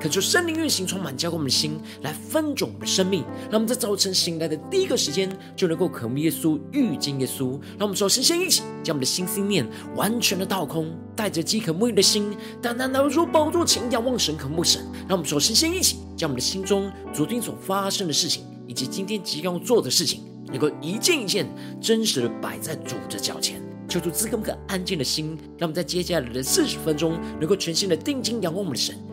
恳求圣灵运行，充满浇灌我们的心，来分盛我们的生命。让我们在早晨醒来的第一个时间，就能够渴慕耶稣，遇见耶稣。让我们首先先一起将我们的心思念完全的倒空，带着饥渴沐浴的心，单单来到宝座前仰望神，渴慕神。让我们首先先一起将我们的心中昨天所发生的事情，以及今天即将要做的事情，能够一件一件真实的摆在主的脚前。求主赐给我们安静的心，让我们在接下来的四十分钟，能够全心的定睛仰望我们的神，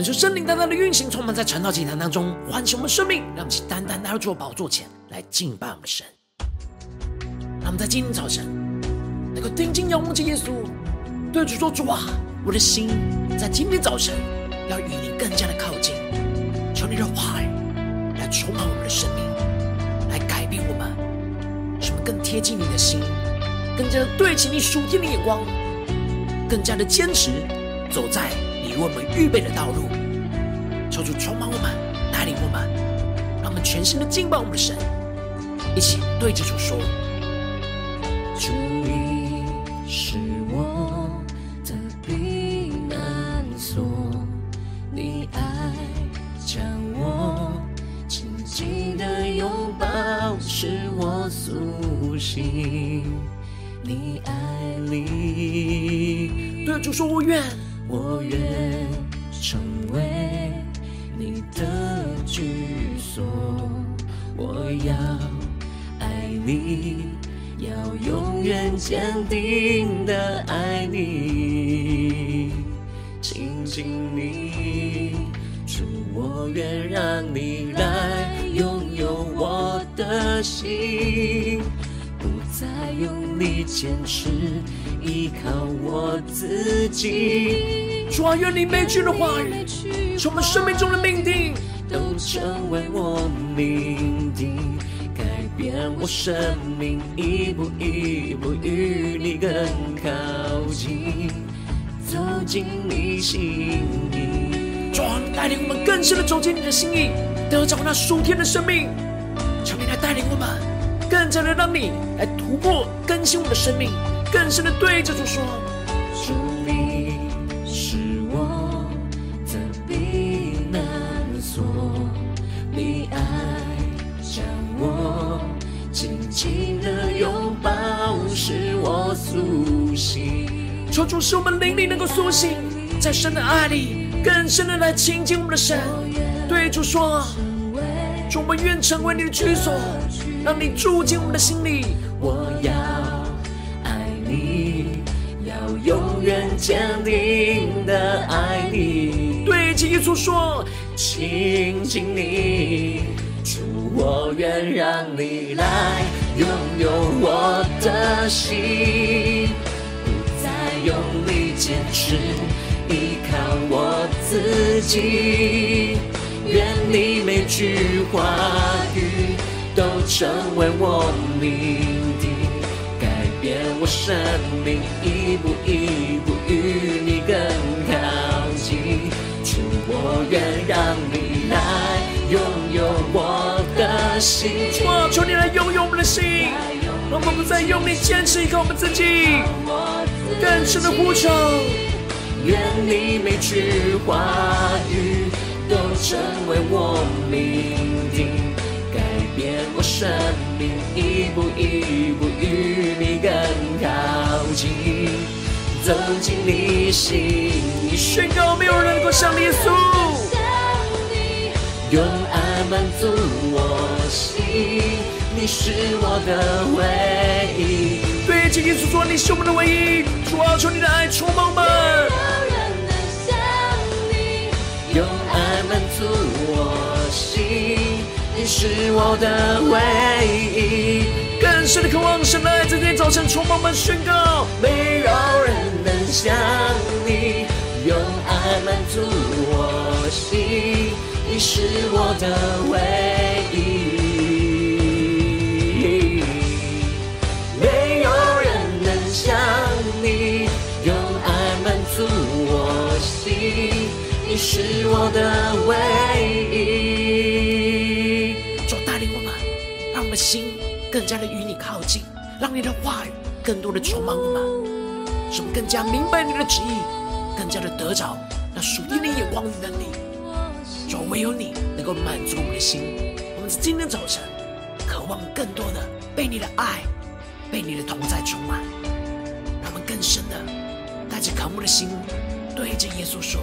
恳求圣灵单单的运行，充满在晨祷祭坛当中，唤醒我们生命，让我们单单来到主的宝座前来敬拜我们神。让我们在今天早晨能够定睛仰望着耶稣，对主说：“主啊，我的心在今天早晨要与你更加的靠近，求你的话语来充满我们的生命，来改变我们，使我们更贴近你的心，更加的对齐你属天的眼光，更加的坚持走在。”为我们预备的道路，求主充满我们，带领我们，让我们全心的敬拜我们的神，一起对着主说：“主，你是我的避难所，你爱将我紧紧的拥抱，使我苏醒。你爱里，对主说：我愿。”我愿成为你的居所，我要爱你，要永远坚定的爱你，亲近你，主，我愿让你来拥有我的心，不再用力坚持。依靠我自己，主啊，愿你每句的话语，从我们生命中的命定，都成为我命定，改变我生命，一步一步与你更靠近，走进你心意。主啊，带领我们更深的走进你的心意，得着那属天的生命。求你来带领我们，更加的让你来突破更新我们的生命。更深的对着主说：“主，你是我的避难所，你爱将我紧紧的拥抱，使我苏醒。求主使我们灵里能够苏醒，在神的爱里更深的来亲近我们的神。对主说：主，我们愿成为你的居所，让你住进我们的心里。我要。”永远坚定的爱你，对耶稣说，亲近你，主，我愿让你来拥有我的心，不再用力坚持，依靠我自己，愿你每句话语都成为我命定。变我生命，一步一我我愿让你来拥有我的心。主啊，求你来拥有我们的心，让我们不再用力坚持一个我们自己，更深的呼求。愿你每句话语都成为我命定，改变我生命，一步一步走进你心，宣告没有人能够像耶稣，用爱满足我心，你是我的唯一。对，今天所说，你是我们的唯一，主啊，求你的爱充满我们。用爱满足我心，你是我的唯一。更深的渴望，神的爱在今天早晨充满我们，宣告没有人能像你。用爱满足我心，你是我的唯一。没有人能像你，用爱满足我心。你是我的唯一，主带领我们，让我们的心更加的与你，让你的话语更多的充满我们，使我们更加明白你的旨意，更加的得着那属天的眼光与能力。主，唯有你能够满足我们的心。我们今天早晨渴望更多的被你的爱、被你的同在充满，让我们更深的带着渴慕的心，对着耶稣说。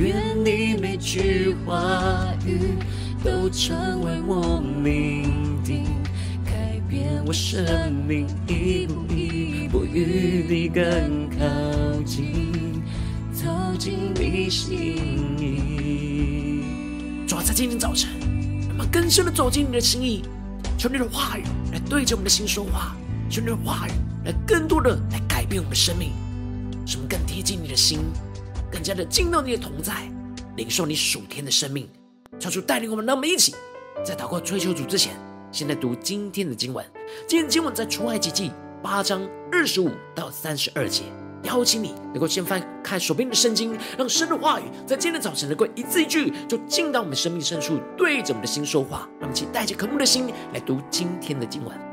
愿你每句话语都成为我命定，改变我生命，一步一步与你更靠近，走进你心意。主要在今天早晨，我们更深的走进你的心意，求你的话语来对着我们的心说话，求你的话语来更多的来改变我们的生命，使我们更贴近你的心。更加的进到你的同在，领受你属天的生命，求主带领我们，让我们一起在祷告追求主之前，先来读今天的经文。今天经文在出埃及记八章二十五到三十二节。邀请你能够先翻看手边的圣经，让神的话语在今天早晨能够一字一句就进到我们生命深处，对着我们的心说话。让我们一起带着渴慕的心来读今天的经文。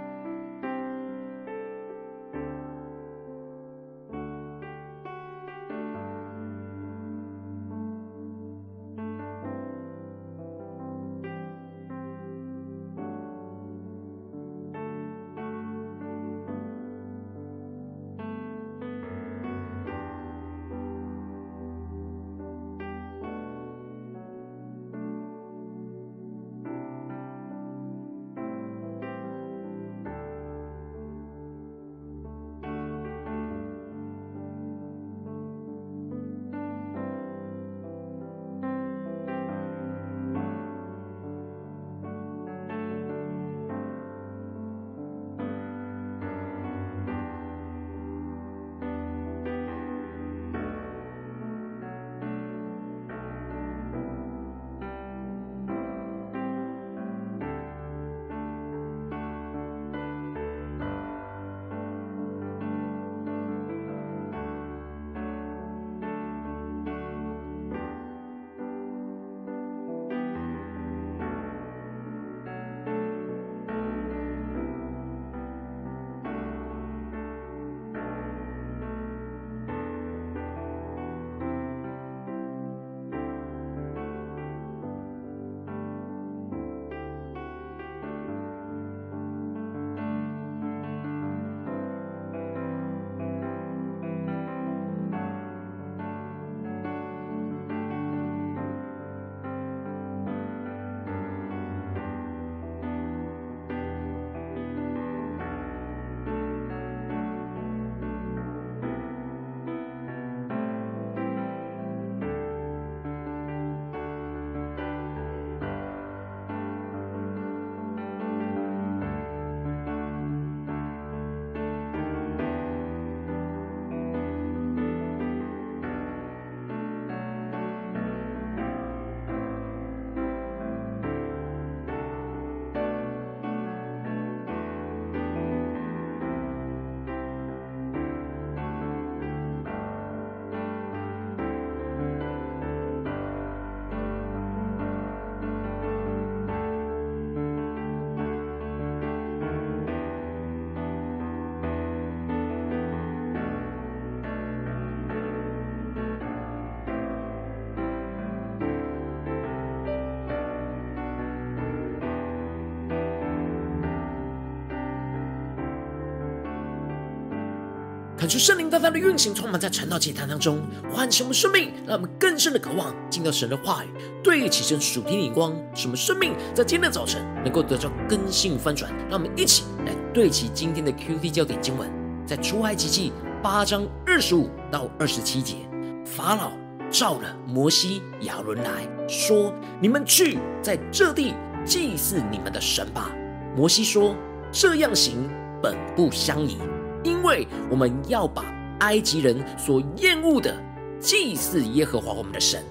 恳求圣灵大大的运行，充满在传道祭坛当中，唤醒我们生命，让我们更深的渴望进到神的话语，对齐神属天的眼光，使我们生命在今天的早晨能够得到更新翻转。让我们一起来对齐今天的 QT 焦点经文，在出埃及记八章二十五到二十七节，法老召了摩西、亚伦来说：“你们去，在这地祭祀你们的神吧。”摩西说：“这样行本不相宜。”因为我们要把埃及人所厌恶的祭祀耶和华我们的神，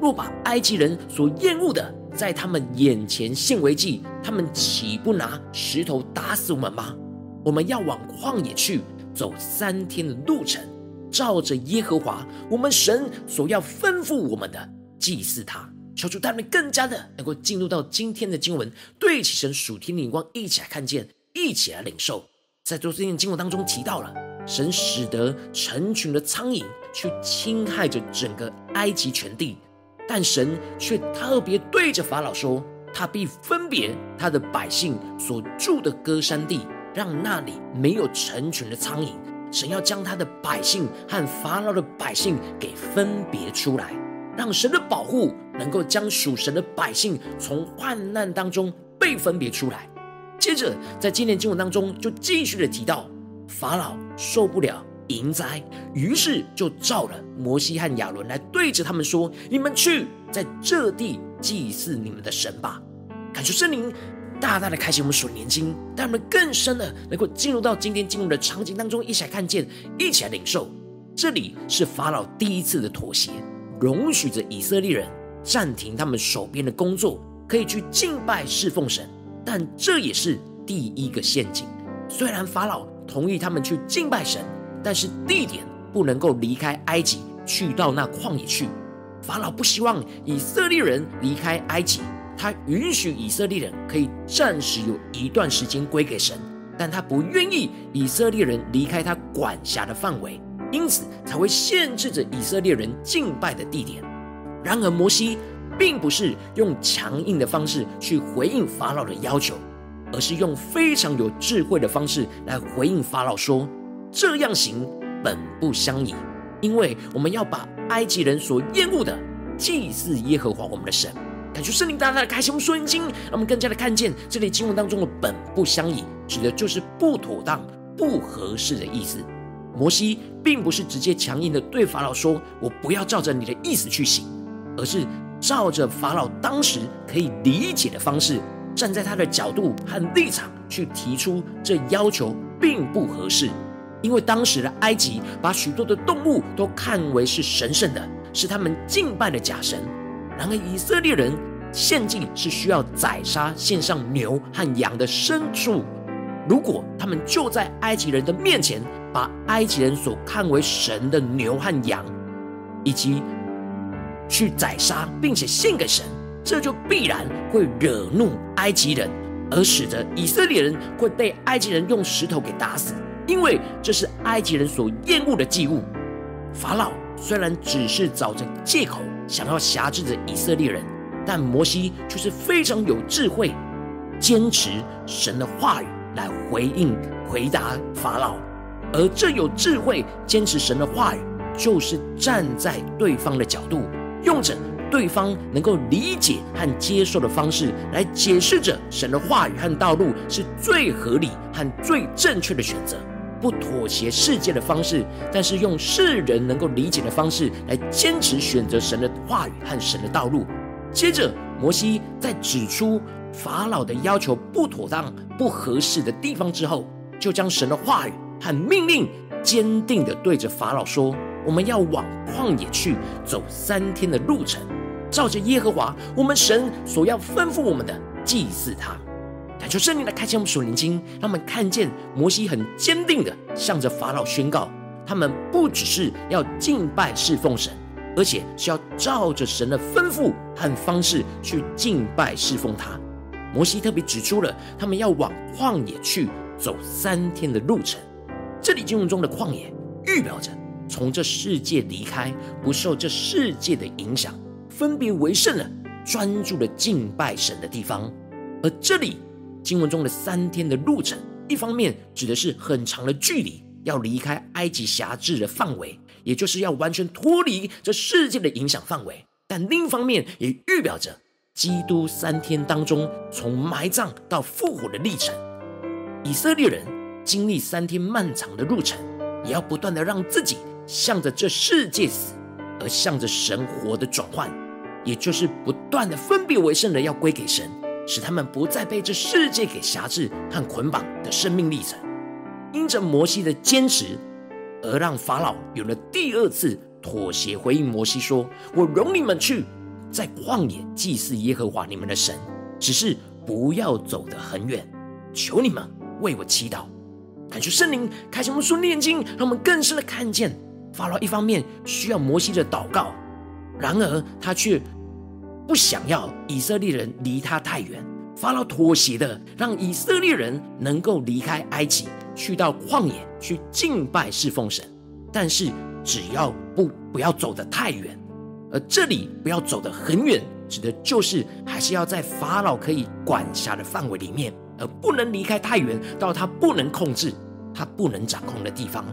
若把埃及人所厌恶的在他们眼前献为祭，他们岂不拿石头打死我们吗？我们要往旷野去，走三天的路程，照着耶和华我们神所要吩咐我们的祭祀他。求主他们更加的能够进入到今天的经文，对齐神属天的眼光，一起来看见，一起来领受。在昨天的经文当中提到了，神使得成群的苍蝇去侵害着整个埃及全地，但神却特别对着法老说，他必分别他的百姓所住的歌山地，让那里没有成群的苍蝇。神要将他的百姓和法老的百姓给分别出来，让神的保护能够将属神的百姓从患难当中被分别出来。接着，在今天经文当中，就继续的提到法老受不了蝇灾，于是就召了摩西和亚伦来对着他们说：“你们去，在这地祭祀你们的神吧。”感谢圣灵大大的开启我们属灵经，让我们更深的能够进入到今天经文的场景当中，一起来看见，一起来领受。这里是法老第一次的妥协，容许着以色列人暂停他们手边的工作，可以去敬拜侍奉神。但这也是第一个陷阱。虽然法老同意他们去敬拜神，但是地点不能够离开埃及，去到那旷野去。法老不希望以色列人离开埃及，他允许以色列人可以暂时有一段时间归给神，但他不愿意以色列人离开他管辖的范围，因此才会限制着以色列人敬拜的地点。然而摩西。并不是用强硬的方式去回应法老的要求，而是用非常有智慧的方式来回应法老说：“这样行本不相宜，因为我们要把埃及人所厌恶的祭祀耶和华我们的神。”感谢圣灵大大的开启我们属灵经，让我们更加的看见这里经文当中的“本不相宜”指的就是不妥当、不合适的意思。摩西并不是直接强硬的对法老说：“我不要照着你的意思去行”，而是。照着法老当时可以理解的方式，站在他的角度和立场去提出这要求，并不合适。因为当时的埃及把许多的动物都看为是神圣的，是他们敬拜的假神。然而以色列人献祭是需要宰杀献上牛和羊的牲畜，如果他们就在埃及人的面前，把埃及人所看为神的牛和羊，以及去宰杀，并且献给神，这就必然会惹怒埃及人，而使得以色列人会被埃及人用石头给打死，因为这是埃及人所厌恶的祭物。法老虽然只是找着借口想要辖制着以色列人，但摩西却是非常有智慧，坚持神的话语来回应回答法老，而这有智慧坚持神的话语，就是站在对方的角度。用着对方能够理解和接受的方式来解释着神的话语和道路是最合理和最正确的选择，不妥协世界的方式，但是用世人能够理解的方式来坚持选择神的话语和神的道路。接着，摩西在指出法老的要求不妥当、不合适的地方之后，就将神的话语和命令坚定地对着法老说。我们要往旷野去，走三天的路程，照着耶和华我们神所要吩咐我们的祭祀他。感谢圣灵来开启我们属灵经，让我们看见摩西很坚定的向着法老宣告：他们不只是要敬拜侍奉神，而且是要照着神的吩咐和方式去敬拜侍奉他。摩西特别指出了他们要往旷野去，走三天的路程。这里经文中的旷野预表着。从这世界离开，不受这世界的影响，分别为圣了，专注的敬拜神的地方。而这里经文中的三天的路程，一方面指的是很长的距离，要离开埃及辖制的范围，也就是要完全脱离这世界的影响范围。但另一方面，也预表着基督三天当中从埋葬到复活的历程。以色列人经历三天漫长的路程，也要不断的让自己向着这世界死，而向着神活的转换，也就是不断的分别为圣的要归给神，使他们不再被这世界给辖制和捆绑的生命历程。因着摩西的坚持，而让法老有了第二次妥协，回应摩西说：“我容你们去，在旷野祭祀耶和华你们的神，只是不要走得很远，求你们为我祈祷。”感谢圣灵开启我们说念经，让我们更深的看见法老一方面需要摩西的祷告，然而他却不想要以色列人离他太远。法老妥协的让以色列人能够离开埃及。去到旷野去敬拜侍奉神，但是只要不不要走得太远，而这里不要走得很远，指的就是还是要在法老可以管辖的范围里面，而不能离开太远到他不能控制、他不能掌控的地方。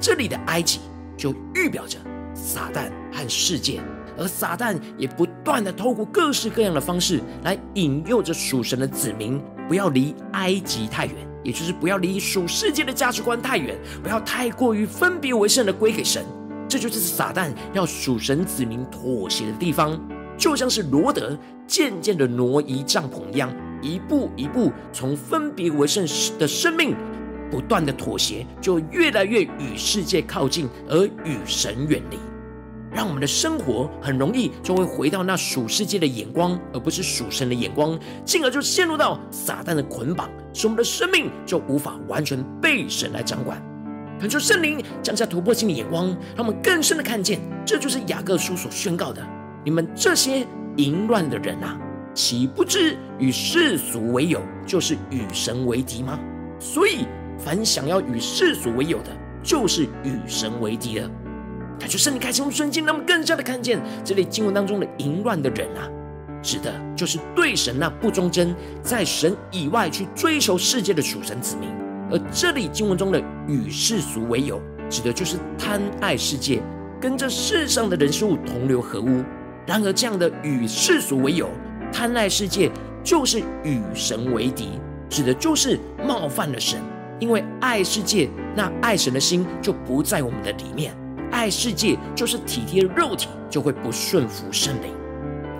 这里的埃及就预表着撒旦和世界，而撒旦也不断的透过各式各样的方式来引诱着属神的子民，不要离埃及太远。也就是不要离属世界的价值观太远，不要太过于分别为圣的归给神，这就是撒旦要属神子民妥协的地方，就像是罗德渐渐的挪移帐篷一样，一步一步从分别为圣的生命不断的妥协，就越来越与世界靠近，而与神远离。让我们的生活很容易就会回到那属世界的眼光，而不是属神的眼光，进而就陷入到撒旦的捆绑，使我们的生命就无法完全被神来掌管。恳求圣灵降下突破性的眼光，让我们更深的看见，这就是雅各书所宣告的：你们这些淫乱的人啊，岂不知与世俗为友，就是与神为敌吗？所以，凡想要与世俗为友的，就是与神为敌了。他就圣灵开启我们瞬间，让我们更加的看见这里经文当中的淫乱的人啊，指的就是对神那不忠贞，在神以外去追求世界的属神子民；而这里经文中的与世俗为友，指的就是贪爱世界，跟这世上的人事物同流合污。然而，这样的与世俗为友、贪爱世界，就是与神为敌，指的就是冒犯了神。因为爱世界，那爱神的心就不在我们的里面。爱世界就是体贴肉体，就会不顺服圣灵。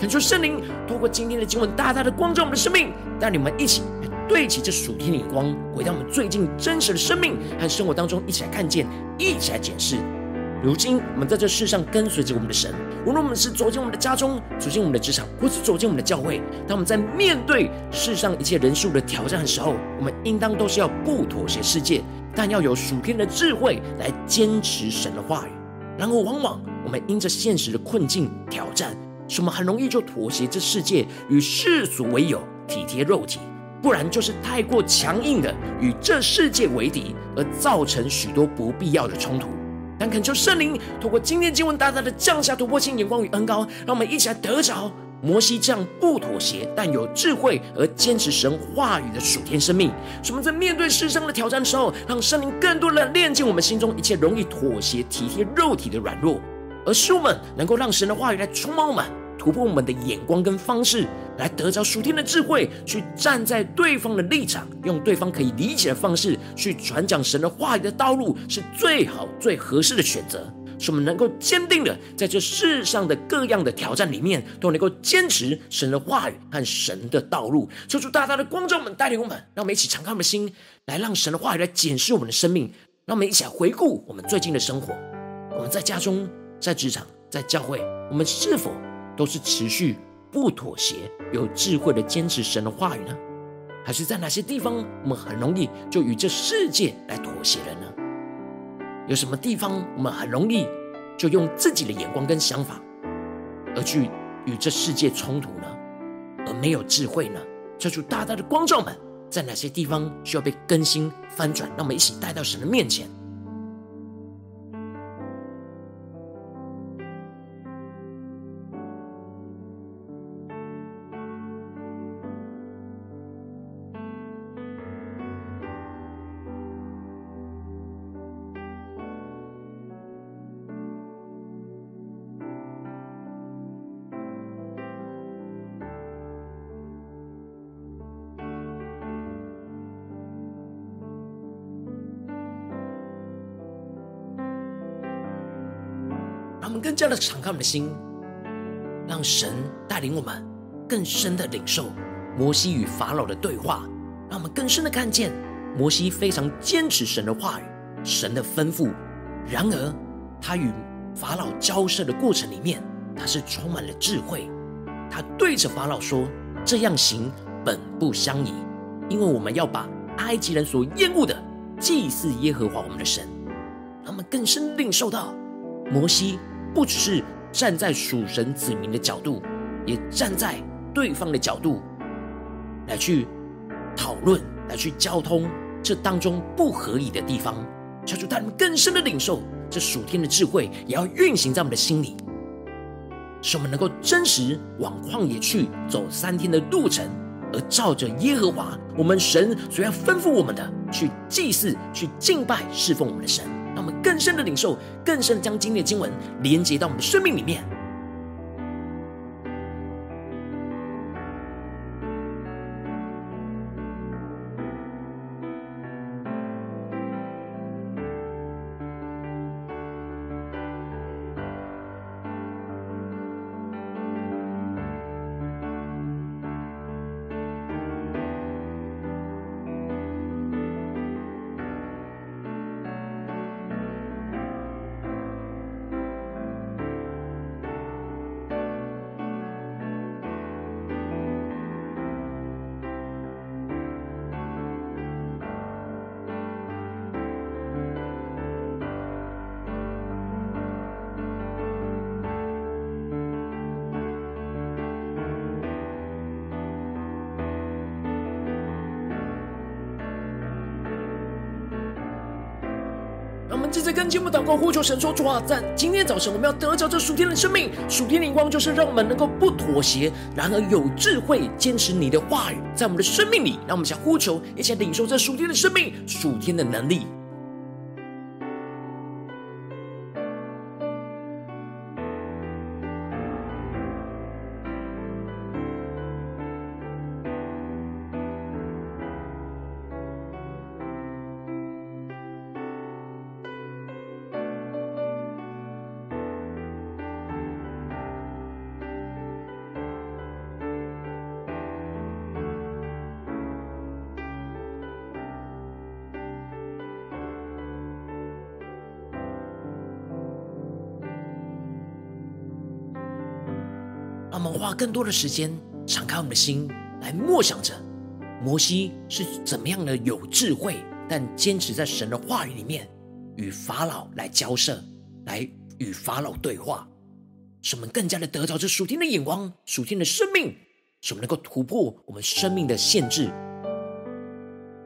恳求圣灵透过今天的经文，大大的光照我们的生命，带你们一起来对齐这属天的光，回到我们最近真实的生命和生活当中，一起来看见，一起来检视。如今我们在这世上跟随着我们的神，无论我们是走进我们的家中，走进我们的职场，或是走进我们的教会，当我们在面对世上一切人数的挑战的时候，我们应当都是要不妥协世界，但要有属天的智慧来坚持神的话语。然而，往往我们因着现实的困境挑战，使我们很容易就妥协这世界，与世俗为友，体贴肉体；不然就是太过强硬的与这世界为敌，而造成许多不必要的冲突。但恳求圣灵透过今天经文大大的降下突破性眼光与恩膏，让我们一起来得着摩西这样不妥协但有智慧而坚持神话语的属天生命，使我们在面对世上的挑战的时候，让圣灵更多的炼净我们心中一切容易妥协、体贴肉体的软弱，而使我们能够让神的话语来充满我们，突破我们的眼光跟方式，来得着属天的智慧，去站在对方的立场，用对方可以理解的方式去传讲神的话语的道路，是最好最合适的选择。使我们能够坚定的在这世上的各样的挑战里面，都能够坚持神的话语和神的道路。求主大大的光照我们，带领我们，让我们一起敞开我们的心，来让神的话语来检视我们的生命。让我们一起来回顾我们最近的生活。我们在家中、在职场、在教会，我们是否都是持续不妥协、有智慧的坚持神的话语呢？还是在哪些地方，我们很容易就与这世界来妥协了呢？有什么地方我们很容易就用自己的眼光跟想法，而去与这世界冲突呢？而没有智慧呢？这主大大的光照们，在哪些地方需要被更新翻转？让我们一起带到神的面前。的敞开我们的心，让神带领我们更深的领受摩西与法老的对话，让我们更深的看见摩西非常坚持神的话语、神的吩咐。然而，他与法老交涉的过程里面，他是充满了智慧。他对着法老说：“这样行本不相宜，因为我们要把埃及人所厌恶的祭祀耶和华我们的神。”让我们更深领受到摩西。不只是站在属神子民的角度，也站在对方的角度来去讨论、来去交通这当中不合理的地方，求主带领更深的领受这属天的智慧，也要运行在我们的心里，使我们能够真实往旷野去走三天的路程，而照着耶和华我们神所要吩咐我们的去祭祀、去敬拜、侍奉我们的神。让我们更深的领受，更深的将今天的经文连接到我们的生命里面。接着跟节目祷告，呼求神说：主啊，在今天早晨，我们要得着这属天的生命，属天灵光，就是让我们能够不妥协，然而有智慧，坚持你的话语，在我们的生命里，让我们想呼求，一起领受这属天的生命，属天的能力。更多的时间，敞开我们的心，来默想着摩西是怎么样的有智慧，但坚持在神的话语里面，与法老来交涉，来与法老对话，使我们更加的得着这属天的眼光、属天的生命，使我们能够突破我们生命的限制，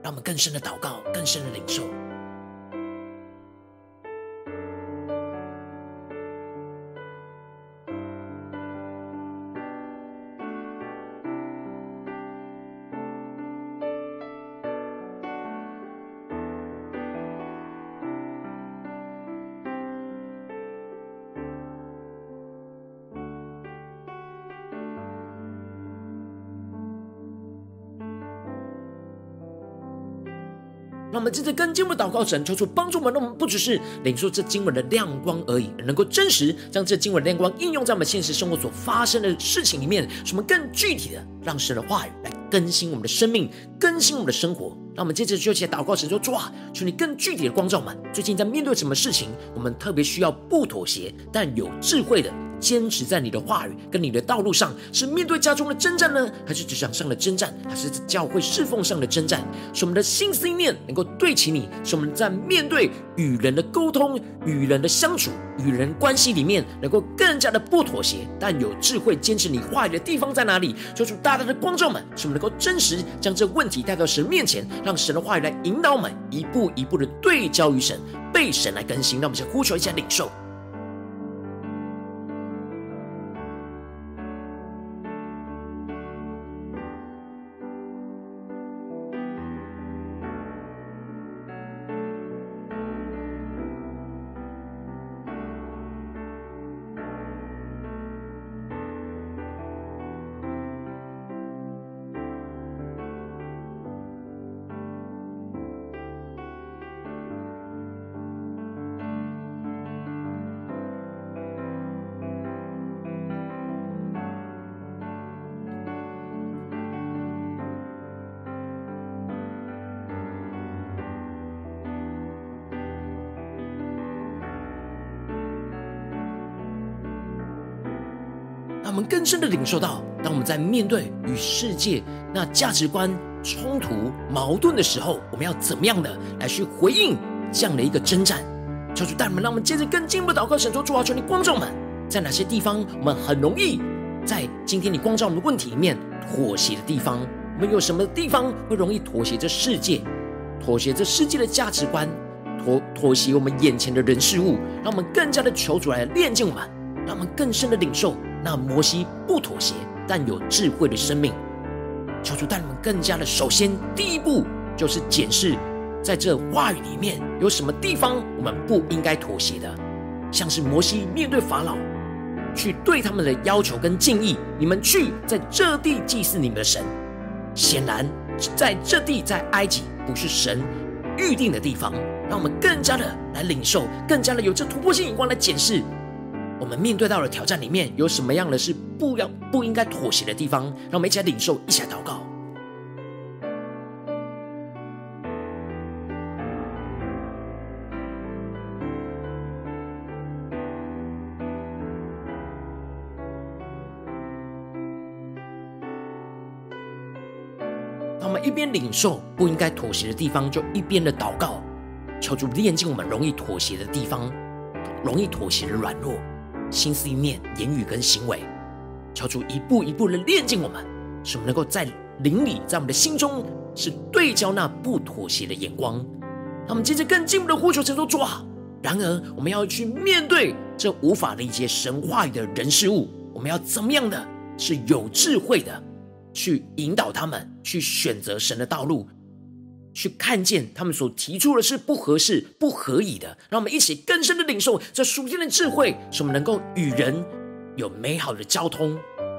让我们更深的祷告，更深的领受。让我们接着跟经文祷告神，求主帮助我们，让我们不只是领受这经文的亮光而已，能够真实将这经文的亮光应用在我们现实生活所发生的事情里面，什么更具体的让神的话语来更新我们的生命，更新我们的生活。让我们接着就起来祷告神说：主啊，求你更具体的光照我们，最近在面对什么事情，我们特别需要不妥协，但有智慧的。坚持在你的话语跟你的道路上，是面对家中的征战呢，还是职场上的征战，还是教会侍奉上的征战？使我们的心思意念能够对齐你，使我们在面对与人的沟通、与人的相处、与人关系里面，能够更加的不妥协，但有智慧坚持你话语的地方在哪里？求主大大的光照们，使我们能够真实将这问题带到神面前，让神的话语来引导我们，一步一步的对焦于神，被神来更新。让我们先呼求一下领受。我们更深的领受到，当我们在面对与世界那价值观冲突、矛盾的时候，我们要怎么样的来去回应这样的一个征战？求主带领我们，让我们接着更进一步祷告，神说：主啊，求你光照我们，在哪些地方我们很容易在今天你光照我们的问题里面妥协的地方？我们有什么地方会容易妥协这世界，妥协这世界的价值观，妥妥协我们眼前的人事物，让我们更加的求主来炼净我们，让我们更深的领受那摩西不妥协但有智慧的生命。求主带领我们更加的，首先第一步就是检视。在这话语里面有什么地方我们不应该妥协的？像是摩西面对法老，去对他们的要求跟敬意，你们去在这地祭祀你们的神。显然，在这地在埃及不是神预定的地方。让我们更加的来领受，更加的有这突破性眼光来检视我们面对到的挑战里面有什么样的是不要不应该妥协的地方。让我们一起来领受，一起来祷告。一边领受不应该妥协的地方，就一边的祷告，求主炼净我们容易妥协的地方，容易妥协的软弱，心思意念、言语跟行为，求主一步一步的炼净我们，使我们能够在灵里，在我们的心中是对焦那不妥协的眼光。他们接着更进一步的呼求，神说主啊！然而我们要去面对这无法理解神话语的人事物，我们要怎么样的是有智慧的？去引导他们去选择神的道路，去看见他们所提出的是不合适、不合宜的。让我们一起更深的领受这属天的智慧，使我们能够与人有美好的交通，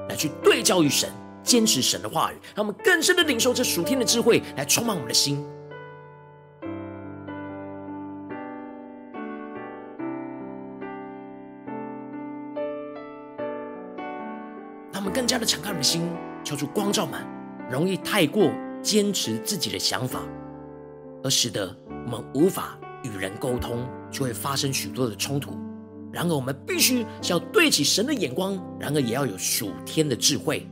来去对焦于神，坚持神的话语。让我们更深的领受这属天的智慧，来充满我们的心。让我们更加的敞开我们的心。求主光照们，容易太过坚持自己的想法，而使得我们无法与人沟通，就会发生许多的冲突。然而，我们必须是要对起神的眼光，然而也要有属天的智慧，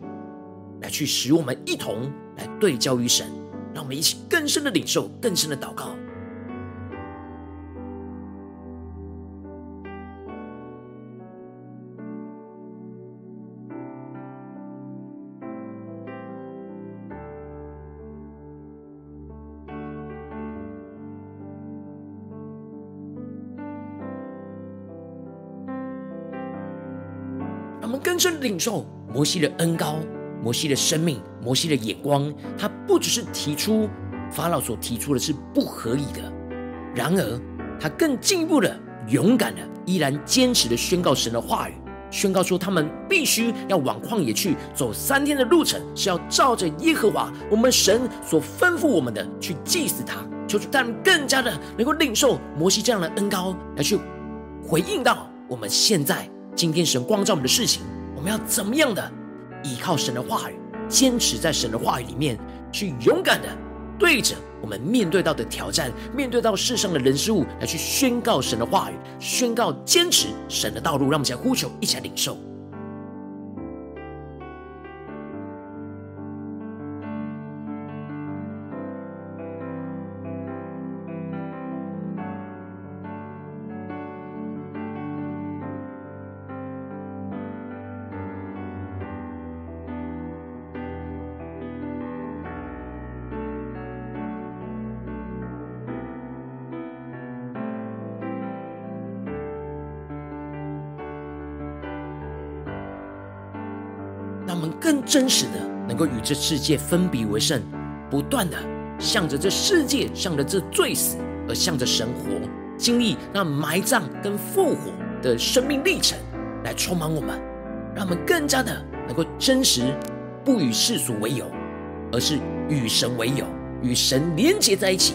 来去使我们一同来对焦于神，让我们一起更深的领受，更深的祷告。领受摩西的恩膏，摩西的生命，摩西的眼光，他不只是提出法老所提出的是不合理的，然而他更进一步的勇敢的，依然坚持的宣告神的话语，宣告说他们必须要往旷野去走三天的路程，是要照着耶和华我们神所吩咐我们的去祭祀他，求主他们更加的能够领受摩西这样的恩膏，来去回应到我们现在今天神光照我们的事情。我们要怎么样的依靠神的话语，坚持在神的话语里面，去勇敢的对着我们面对到的挑战，面对到世上的人事物，来去宣告神的话语，宣告坚持神的道路。让我们一起来呼求，一起来领受。真实的能够与这世界分别为圣，不断的向着这世界，向着这罪死，而向着神活，经历那埋葬跟复活的生命历程，来充满我们，让我们更加的能够真实，不与世俗为友，而是与神为友，与神连结在一起。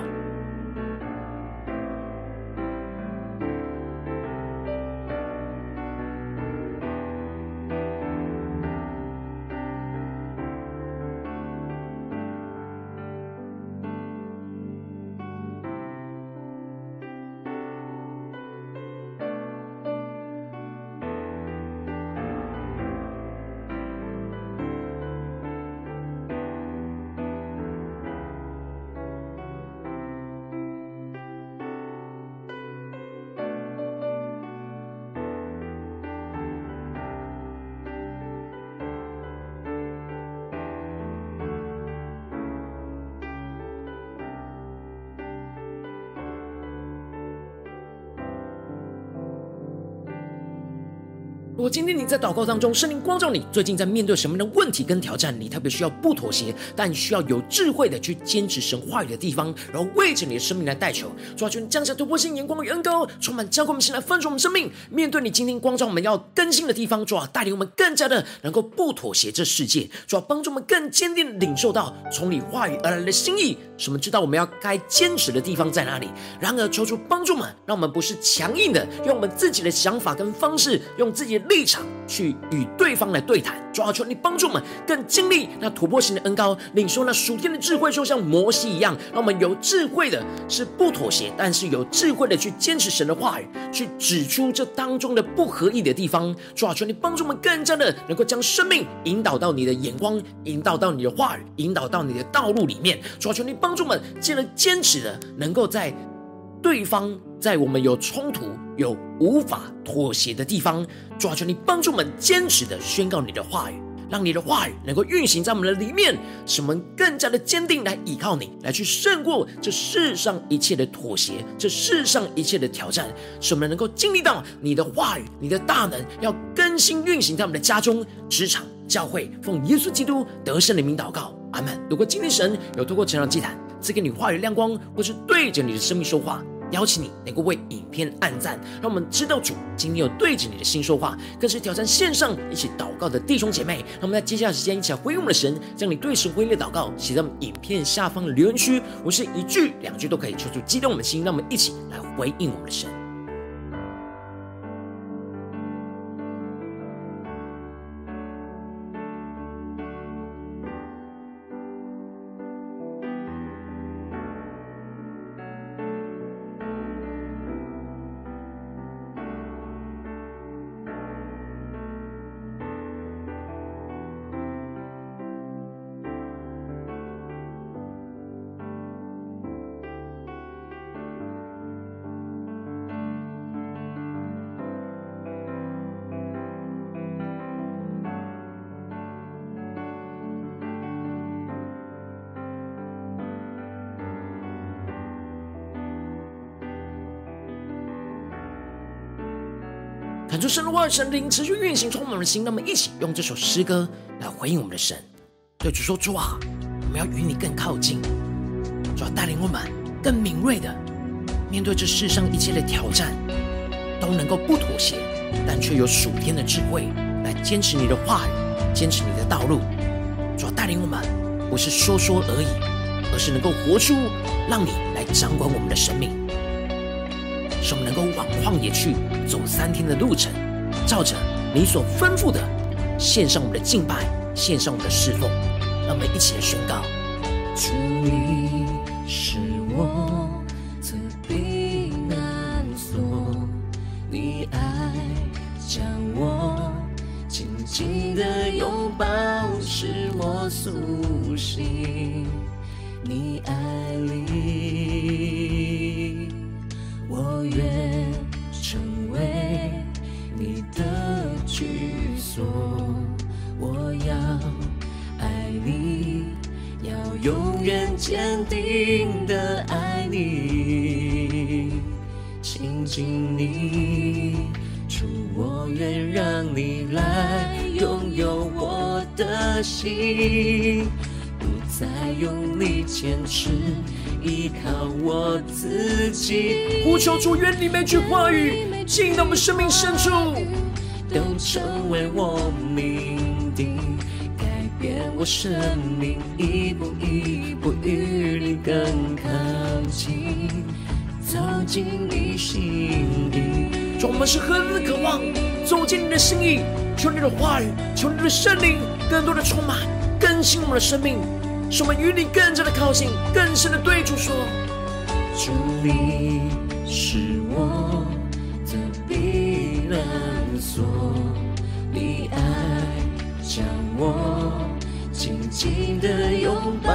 今天你在祷告当中，圣灵光照你，最近在面对什么样的问题跟挑战，你特别需要不妥协，但需要有智慧的去坚持神话语的地方，然后为着你的生命来代求，主啊，求你降下突破性眼光与恩膏，充满教灌我们心来分盛我们生命。面对你今天光照我们要更新的地方，主啊，带领我们更加的能够不妥协这世界，主啊，帮助我们更坚定的领受到从你话语而来的心意，使我们知道我们要该坚持的地方在哪里。然而，求主帮助我们，让我们不是强硬的，用我们自己的想法跟方式，用自己的力。立场去与对方来对谈，主啊，求你帮助我们更经历那突破性的恩膏，领受那属天的智慧，就像摩西一样，让我们有智慧的是不妥协，但是有智慧的去坚持神的话语，去指出这当中的不合意的地方。主啊，求你帮助我们更加的能够将生命引导到你的眼光，引导到你的话语，引导到你的道路里面。主啊，求你帮助我们，既然坚持的能够在对方在我们有冲突，有无法妥协的地方，主啊，求你帮助我们坚持的宣告你的话语，让你的话语能够运行在我们的里面，使我们更加的坚定来依靠你，来去胜过这世上一切的妥协，这世上一切的挑战，使我们能够经历到你的话语，你的大能要更新运行在我们的家中、职场、教会，奉耶稣基督得胜的名祷告，阿门。如果今天神有透过成长祭坛赐给你话语亮光，或是对着你的生命说话。邀请你能够为影片按赞，让我们知道主今天有对着你的心说话，更是挑战线上一起祷告的弟兄姐妹。让我们在接下来时间一起来回应我们的神，将你对神回应的祷告写在我们影片下方的留言区。我是一句两句都可以，求主激动我们的心，让我们一起来回应我们的神。看出神的话语神灵持续运行，充满我们的心。那么，一起用这首诗歌来回应我们的神，对主说：“主啊，我们要与你更靠近，主要带领我们更敏锐的面对这世上一切的挑战，都能够不妥协，但却有属天的智慧来坚持你的话语，坚持你的道路。主要带领我们不是说说而已，而是能够活出让你来掌管我们的生命。”使我们能够往旷野去走三天的路程，照着你所吩咐的，献上我们的敬拜，献上我们的侍奉，让我们一起来宣告：主，你是我的避难所，你爱将我紧紧的拥抱，使我苏醒，你爱里。我愿你的居所，我要爱你，要永远坚定的爱你，亲近你，主，我愿让你来拥有我的心，不再用力坚持。依靠我自己，呼求主，愿你每句话语进到我们生命深处，都成为我命定，改变我生命，一步一步与你更靠近，走进你心底。主，我们是何等的渴望走进你的心意，求你的话语，求你的圣灵更多的充满，更新我们的生命。使我们与你更加的靠近，更深的对主说：主，你是我的避难所，你爱将我紧紧的拥抱，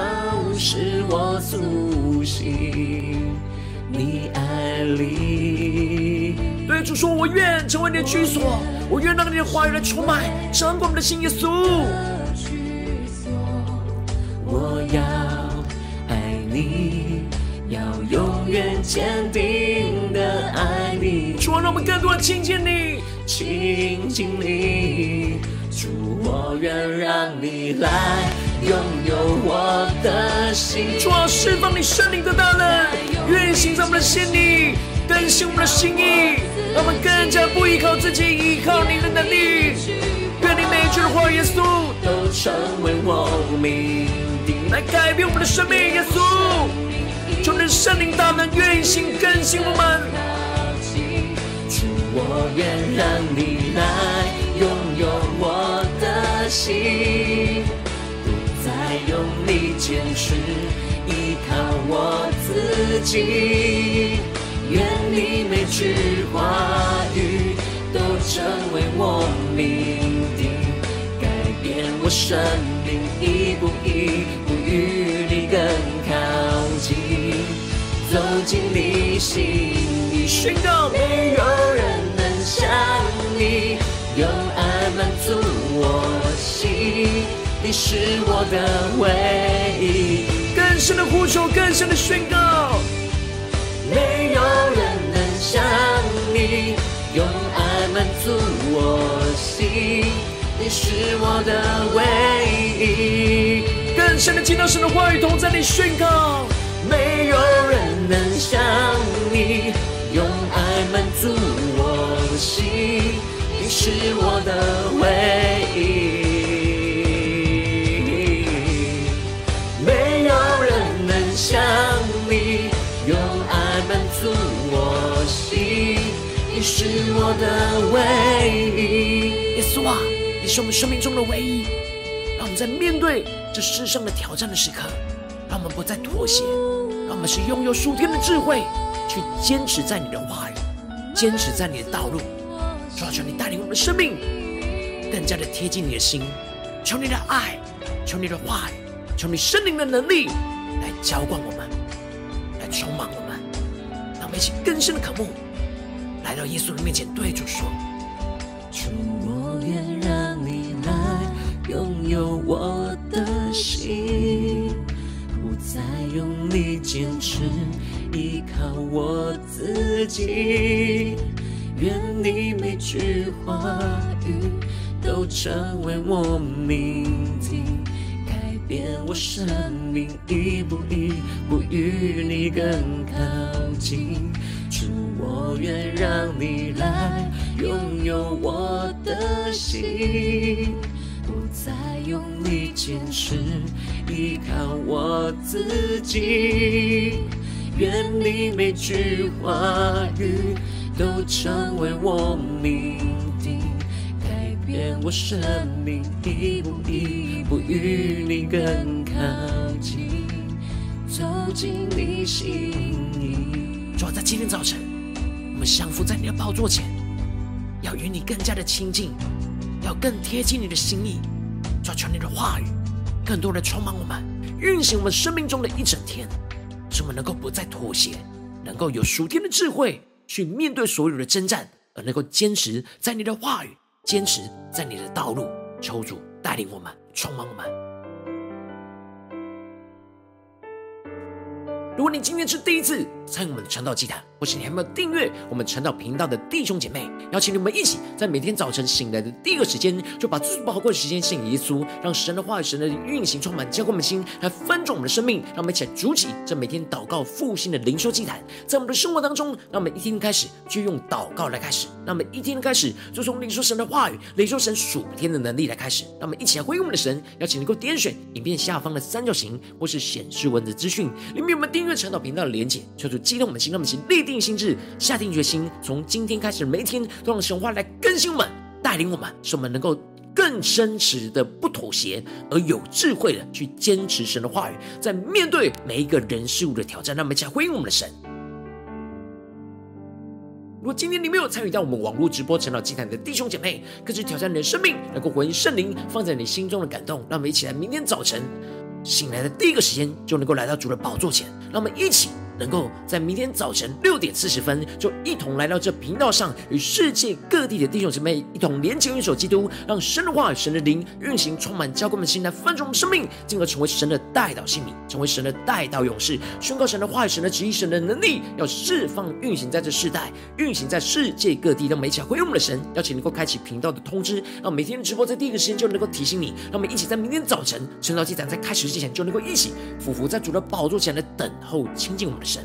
使我苏醒。你爱里，对主说：我愿成为你的居所，我愿让你的话语来充满，掌管我们的心，耶稣。你，要永远坚定的爱你。主啊，让我们更多的亲近你，亲近你。主，我愿让你来拥有我的心。主啊，释放你圣灵的大能，运行在我们的心里，更新我们的心意，让我们更加不依靠自己，依靠你的能力。愿你每一句的话，耶稣都成为我命来改变我们的生命。耶稣，求你圣灵大能运行更新我们。主，我愿让你来拥有我的心，不再用力坚持，依靠我自己。愿你每句话语都成为我命定，我生命，一步一步与你更靠近，走进你心里，宣告没有人能像你。用爱满足我心，你是我的唯一。更深的呼求，更深的宣告，没有人能像你。用爱满足我心，你是我的唯一。更深的听到神的话语，同在你宣告，没有人能像你。用爱满足我的心。你是我的唯一，没有人能像你，用爱满足我心。你是我的唯一，是我们生命中的唯一。让我们在面对这世上的挑战的时刻，让我们不再妥协，让我们是拥有属天的智慧，去坚持在你的话语，坚持在你的道路。抓住，你带领我们的生命更加的贴近你的心，求你的爱，求你的话语，求你圣灵的能力来浇灌我们，来充满我们。让我们一起更深的渴慕，来到耶稣的面前，对主说：主，我愿让你有我的心，不再用力坚持，依靠我自己。愿你每句话语都成为我命定，改变我生命，一步一步与你更靠近。主，我愿让你来拥有我的心，再用力坚持，依靠我自己。愿你每句话语。都成为我命定，改变我生命，一步一步与你更靠近，走进你心里。主啊，在今天早晨，我们降服在你的宝座前，要与你更加的亲近，要更贴近你的心意。主啊，求你的话语更多的充满我们，运行我们生命中的一整天，使我们能够不再妥协，能够有属天的智慧。去面对所有的征战，而能够坚持在你的话语，坚持在你的道路，求主带领我们，充满我们。如果你今天是第一次参与我们的晨祷祭坛，或是你还没有订阅我们晨祷频道的弟兄姐妹，邀请你们一起在每天早晨醒来的第一个时间，就把最宝贵的时间献给耶稣，让神的话语、神的运行充满，浇灌我们的心，来翻转我们的生命。让我们一起来筑起这每天祷告复兴的灵修祭坛，在我们的生活当中，让我们一天开始就用祷告来开始，让我们一天开始就从领受神的话语、领受神属天的能力来开始。让我们一起来回应我们的神，邀请能够点选影片下方的三角形，或是显示文字资讯里面有我们订阅晨祷频道的连结，求主激动我们的心，让我们一立定心志，下定决心，从今天开始，每一天都让神话来更新我们，带领我们，使我们能够更真实的不妥协，而有智慧的去坚持神的话语，在面对每一个人事物的挑战，让我们一起回应我们的神。如果今天你没有参与到我们网络直播晨祷祭坛的弟兄姐妹，更是挑战你的生命，能够回应圣灵放在你心中的感动，让我们一起来，明天早晨醒来的第一个时间就能够来到主的宝座前，让我们一起能够在明天早晨六点四十分，就一同来到这频道上，与世界各地的弟兄姊妹一同连接、运手基督，让神的话语、神的灵运行，充满教灌我们的心，来翻转我们生命，进而成为神的代祷性命，成为神的代祷勇士，宣告神的话语、神的旨意、神的能力，要释放、运行在这世代，运行在世界各地。让每一起回应我们的神，邀请能够开启频道的通知，让每天的直播在第一个时间就能够提醒你。让我们一起在明天早晨晨祷祭坛在开始之前，就能够一起俯伏在主的宝座前来等候亲近我们神。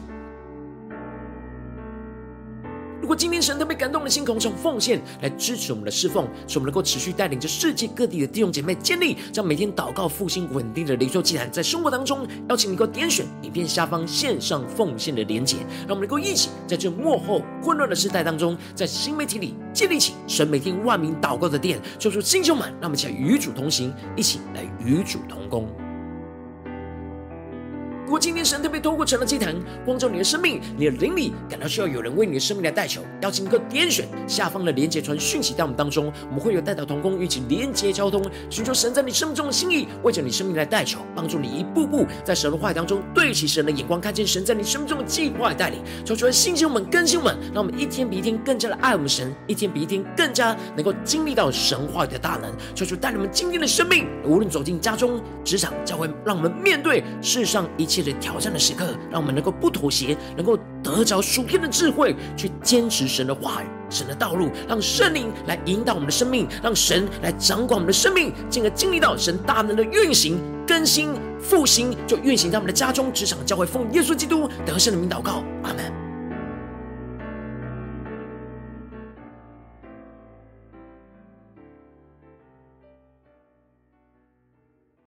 如果今天神特别感动的心，可以用奉献来支持我们的侍奉，使我们能够持续带领着世界各地的弟兄姐妹建立这样每天祷告复兴稳定的灵修祭坛，在生活当中，邀请你能够点选影片下方线上奉献的连结，让我们能够一起在这幕后混乱的时代当中，在新媒体里建立起神每天万名祷告的殿，说出弟兄们，让我们一起来与主同行，一起来与主同工。如果今天神特别透过成了祭坛光照你的生命，你的灵里感到需要有人为你的生命来代求，邀请你能够点选下方的连结传讯息到我们当中，我们会有代祷同工，一起连结交通，寻求神在你生命中的心意，为着你生命来代求，帮助你一步步在神的话语当中对齐神的眼光，看见神在你生命中的计划带领。求主来兴起我们，更新们，让我们一天比一天更加的爱我们神，一天比一天更加能够经历到神话语的大能。求主带领我们今天的生命，无论走进家中、职场、教会，让我们面对世上一切切的挑战的时刻，让我们能够不妥协，能够得着属天的智慧，去坚持神的话语、神的道路，让圣灵来引导我们的生命，让神来掌管我们的生命，进而经历到神大能的运行、更新、复兴，就运行在我们的家中、职场、教会，奉耶稣基督得胜的名祷告，阿门。